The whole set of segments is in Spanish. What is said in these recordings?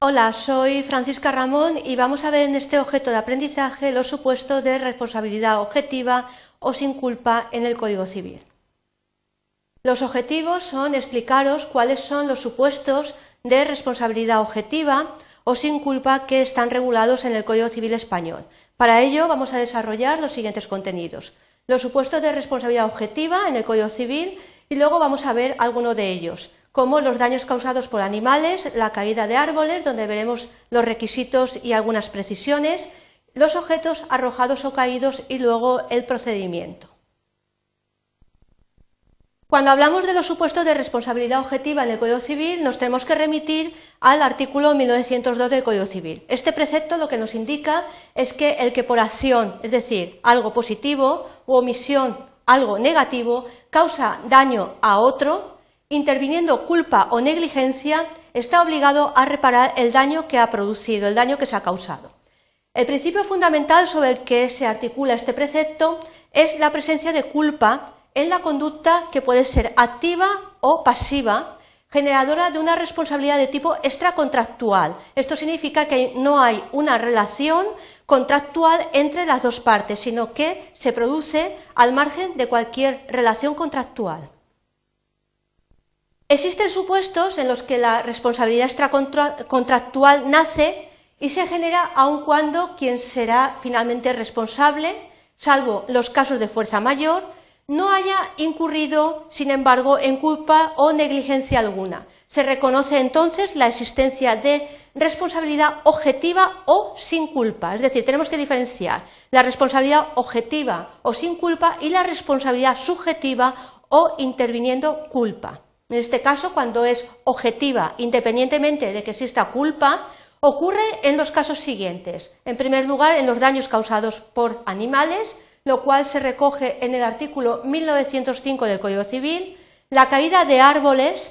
Hola, soy Francisca Ramón y vamos a ver en este objeto de aprendizaje los supuestos de responsabilidad objetiva o sin culpa en el Código Civil. Los objetivos son explicaros cuáles son los supuestos de responsabilidad objetiva o sin culpa que están regulados en el Código Civil español. Para ello vamos a desarrollar los siguientes contenidos. Los supuestos de responsabilidad objetiva en el Código Civil y luego vamos a ver alguno de ellos como los daños causados por animales, la caída de árboles, donde veremos los requisitos y algunas precisiones, los objetos arrojados o caídos y luego el procedimiento. Cuando hablamos de los supuestos de responsabilidad objetiva en el Código Civil, nos tenemos que remitir al artículo 1902 del Código Civil. Este precepto lo que nos indica es que el que por acción, es decir, algo positivo, u omisión, algo negativo, causa daño a otro, interviniendo culpa o negligencia, está obligado a reparar el daño que ha producido, el daño que se ha causado. El principio fundamental sobre el que se articula este precepto es la presencia de culpa en la conducta que puede ser activa o pasiva, generadora de una responsabilidad de tipo extracontractual. Esto significa que no hay una relación contractual entre las dos partes, sino que se produce al margen de cualquier relación contractual. Existen supuestos en los que la responsabilidad extracontractual nace y se genera aun cuando quien será finalmente responsable, salvo los casos de fuerza mayor, no haya incurrido, sin embargo, en culpa o negligencia alguna. Se reconoce entonces la existencia de responsabilidad objetiva o sin culpa. Es decir, tenemos que diferenciar la responsabilidad objetiva o sin culpa y la responsabilidad subjetiva o interviniendo culpa. En este caso, cuando es objetiva, independientemente de que exista culpa, ocurre en los casos siguientes. En primer lugar, en los daños causados por animales, lo cual se recoge en el artículo 1905 del Código Civil, la caída de árboles,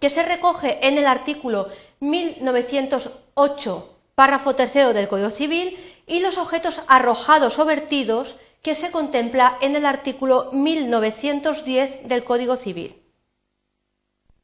que se recoge en el artículo 1908, párrafo tercero del Código Civil, y los objetos arrojados o vertidos, que se contempla en el artículo 1910 del Código Civil.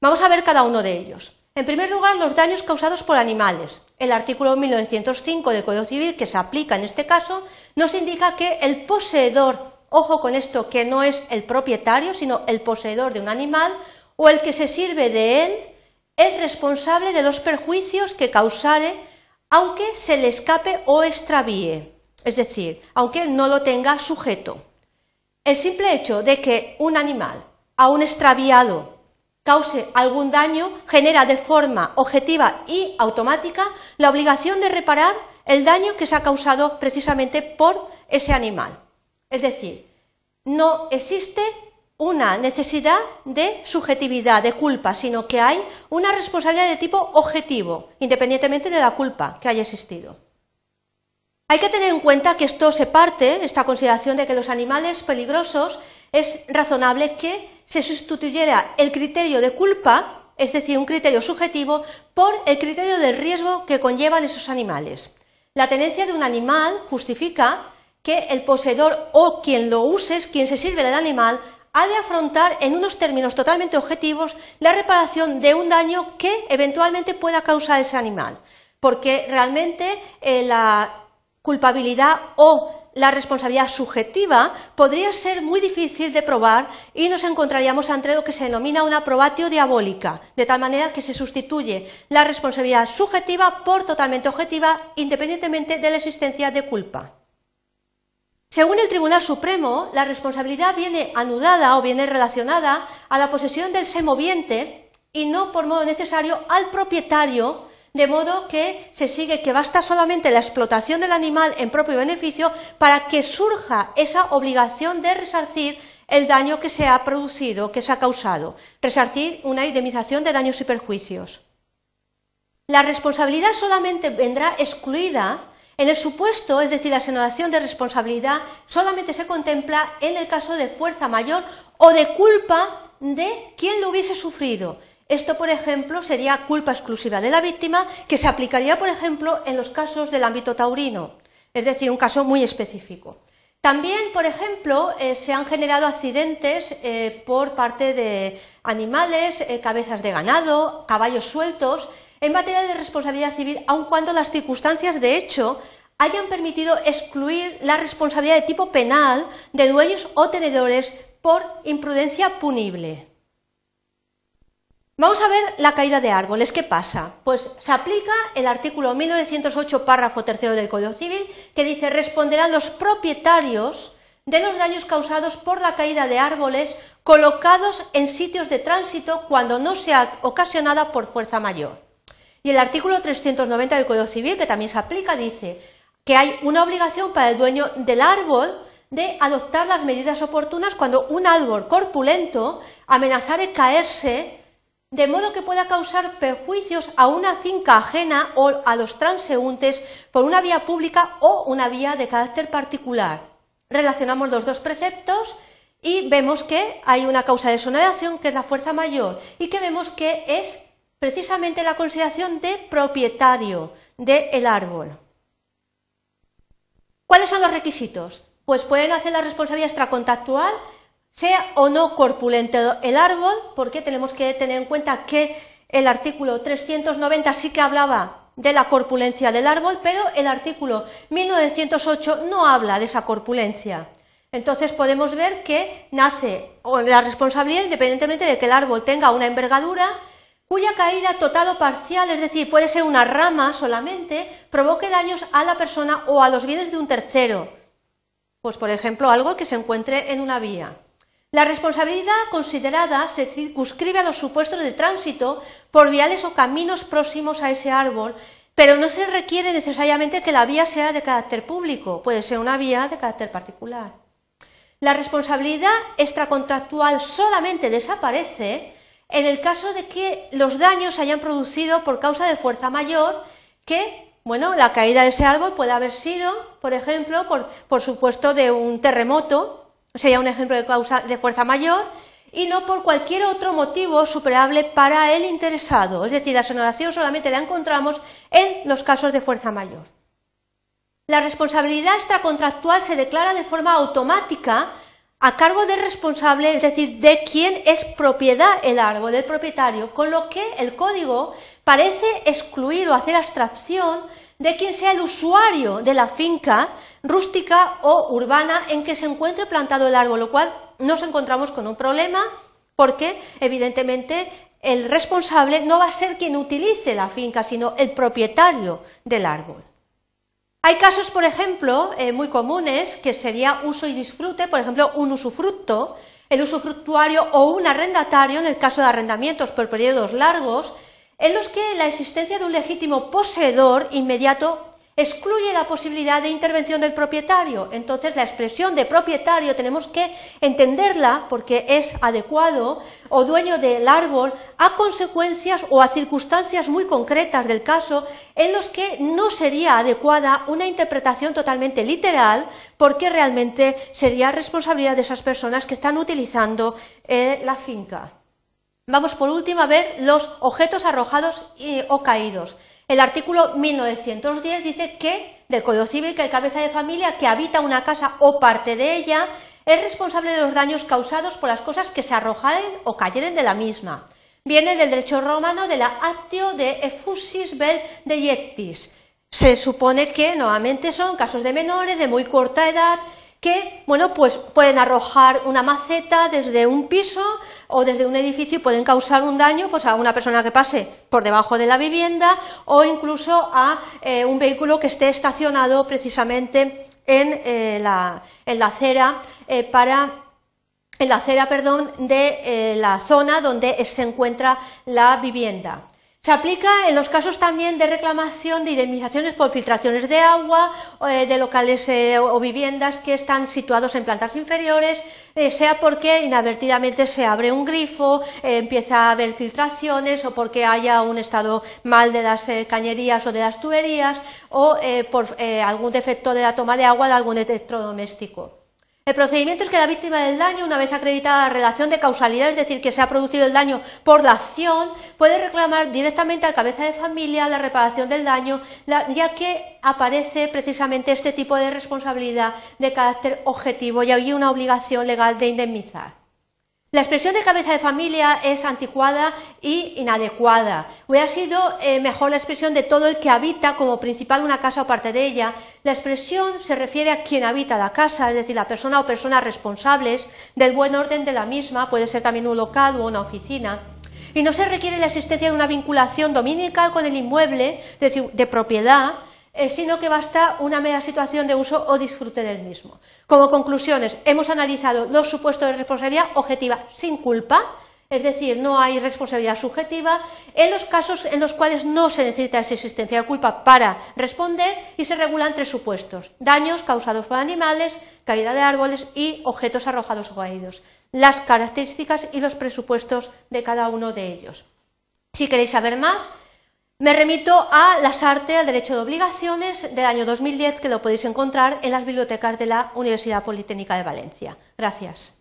Vamos a ver cada uno de ellos. En primer lugar, los daños causados por animales. El artículo 1905 del Código Civil, que se aplica en este caso, nos indica que el poseedor, ojo con esto, que no es el propietario, sino el poseedor de un animal, o el que se sirve de él, es responsable de los perjuicios que causare, aunque se le escape o extravíe, es decir, aunque no lo tenga sujeto. El simple hecho de que un animal, aún extraviado, cause algún daño, genera de forma objetiva y automática la obligación de reparar el daño que se ha causado precisamente por ese animal. Es decir, no existe una necesidad de subjetividad, de culpa, sino que hay una responsabilidad de tipo objetivo, independientemente de la culpa que haya existido. Hay que tener en cuenta que esto se parte, esta consideración de que los animales peligrosos es razonable que se sustituyera el criterio de culpa, es decir, un criterio subjetivo, por el criterio del riesgo que conllevan esos animales. La tenencia de un animal justifica que el poseedor o quien lo use, quien se sirve del animal, ha de afrontar en unos términos totalmente objetivos la reparación de un daño que eventualmente pueda causar ese animal, porque realmente eh, la culpabilidad o la responsabilidad subjetiva podría ser muy difícil de probar y nos encontraríamos ante lo que se denomina una probatio diabólica, de tal manera que se sustituye la responsabilidad subjetiva por totalmente objetiva, independientemente de la existencia de culpa. Según el Tribunal Supremo, la responsabilidad viene anudada o viene relacionada a la posesión del semoviente y no por modo necesario al propietario de modo que se sigue que basta solamente la explotación del animal en propio beneficio para que surja esa obligación de resarcir el daño que se ha producido, que se ha causado, resarcir una indemnización de daños y perjuicios. La responsabilidad solamente vendrá excluida en el supuesto, es decir, la señalación de responsabilidad, solamente se contempla en el caso de fuerza mayor o de culpa de quien lo hubiese sufrido. Esto, por ejemplo, sería culpa exclusiva de la víctima, que se aplicaría, por ejemplo, en los casos del ámbito taurino, es decir, un caso muy específico. También, por ejemplo, eh, se han generado accidentes eh, por parte de animales, eh, cabezas de ganado, caballos sueltos, en materia de responsabilidad civil, aun cuando las circunstancias de hecho hayan permitido excluir la responsabilidad de tipo penal de dueños o tenedores por imprudencia punible. Vamos a ver la caída de árboles. ¿Qué pasa? Pues se aplica el artículo 1908, párrafo tercero del Código Civil, que dice responderán los propietarios de los daños causados por la caída de árboles colocados en sitios de tránsito cuando no sea ocasionada por fuerza mayor. Y el artículo 390 del Código Civil, que también se aplica, dice que hay una obligación para el dueño del árbol de adoptar las medidas oportunas cuando un árbol corpulento amenazare caerse de modo que pueda causar perjuicios a una finca ajena o a los transeúntes por una vía pública o una vía de carácter particular. Relacionamos los dos preceptos y vemos que hay una causa de exoneración que es la fuerza mayor y que vemos que es precisamente la consideración de propietario del árbol. ¿Cuáles son los requisitos? Pues pueden hacer la responsabilidad extracontactual sea o no corpulento el árbol, porque tenemos que tener en cuenta que el artículo 390 sí que hablaba de la corpulencia del árbol, pero el artículo 1908 no habla de esa corpulencia. Entonces podemos ver que nace la responsabilidad independientemente de que el árbol tenga una envergadura cuya caída total o parcial, es decir, puede ser una rama solamente, provoque daños a la persona o a los bienes de un tercero. Pues por ejemplo, algo que se encuentre en una vía. La responsabilidad considerada se circunscribe a los supuestos de tránsito por viales o caminos próximos a ese árbol, pero no se requiere necesariamente que la vía sea de carácter público, puede ser una vía de carácter particular. La responsabilidad extracontractual solamente desaparece en el caso de que los daños se hayan producido por causa de fuerza mayor, que, bueno, la caída de ese árbol puede haber sido, por ejemplo, por, por supuesto, de un terremoto, sería un ejemplo de causa de fuerza mayor, y no por cualquier otro motivo superable para el interesado. Es decir, la exoneración solamente la encontramos en los casos de fuerza mayor. La responsabilidad extracontractual se declara de forma automática a cargo del responsable, es decir, de quien es propiedad el árbol, del propietario, con lo que el código parece excluir o hacer abstracción de quien sea el usuario de la finca rústica o urbana en que se encuentre plantado el árbol, lo cual nos encontramos con un problema porque evidentemente el responsable no va a ser quien utilice la finca, sino el propietario del árbol. Hay casos, por ejemplo, eh, muy comunes que sería uso y disfrute, por ejemplo, un usufructo, el usufructuario o un arrendatario en el caso de arrendamientos por periodos largos, en los que la existencia de un legítimo poseedor inmediato excluye la posibilidad de intervención del propietario. Entonces, la expresión de propietario tenemos que entenderla porque es adecuado o dueño del árbol a consecuencias o a circunstancias muy concretas del caso en los que no sería adecuada una interpretación totalmente literal porque realmente sería responsabilidad de esas personas que están utilizando eh, la finca. Vamos por último a ver los objetos arrojados o caídos. El artículo 1910 dice que del Código Civil que el cabeza de familia que habita una casa o parte de ella es responsable de los daños causados por las cosas que se arrojaren o cayeren de la misma. Viene del derecho romano de la actio de effusis vel deiectis. Se supone que normalmente son casos de menores de muy corta edad que, bueno, pues pueden arrojar una maceta desde un piso o desde un edificio y pueden causar un daño pues, a una persona que pase por debajo de la vivienda o incluso a eh, un vehículo que esté estacionado precisamente en, eh, la, acera eh, para en la acera perdón, de la zona donde se encuentra la vivienda. Se aplica en los casos también de reclamación de indemnizaciones por filtraciones de agua, eh, de locales eh, o viviendas que están situados en plantas inferiores, eh, sea porque inadvertidamente se abre un grifo, empieza a haber filtraciones o porque haya un estado mal de las cañerías o de las tuberías o por algún defecto de la toma de agua de algún electrodoméstico. El procedimiento es que la víctima del daño, una vez acreditada la relación de causalidad, es decir, que se ha producido el daño por la acción, puede reclamar directamente al cabeza de familia la reparación del daño, ya que aparece precisamente este tipo de responsabilidad de carácter objetivo y hay una obligación legal de indemnizar. La expresión de cabeza de familia es anticuada y inadecuada. Hubiera sido eh, mejor la expresión de todo el que habita como principal una casa o parte de ella. La expresión se refiere a quien habita la casa, es decir, la persona o personas responsables del buen orden de la misma, puede ser también un local o una oficina. Y no se requiere la existencia de una vinculación dominical con el inmueble, decir, de propiedad, eh, sino que basta una mera situación de uso o disfrute del mismo. Como conclusiones, hemos analizado los supuestos de responsabilidad objetiva sin culpa, es decir, no hay responsabilidad subjetiva, en los casos en los cuales no se necesita esa existencia de culpa para responder y se regulan tres supuestos, daños causados por animales, caída de árboles y objetos arrojados o caídos, las características y los presupuestos de cada uno de ellos. Si queréis saber más, me remito a Las Artes, al Derecho de Obligaciones del año 2010, que lo podéis encontrar en las bibliotecas de la Universidad Politécnica de Valencia. Gracias.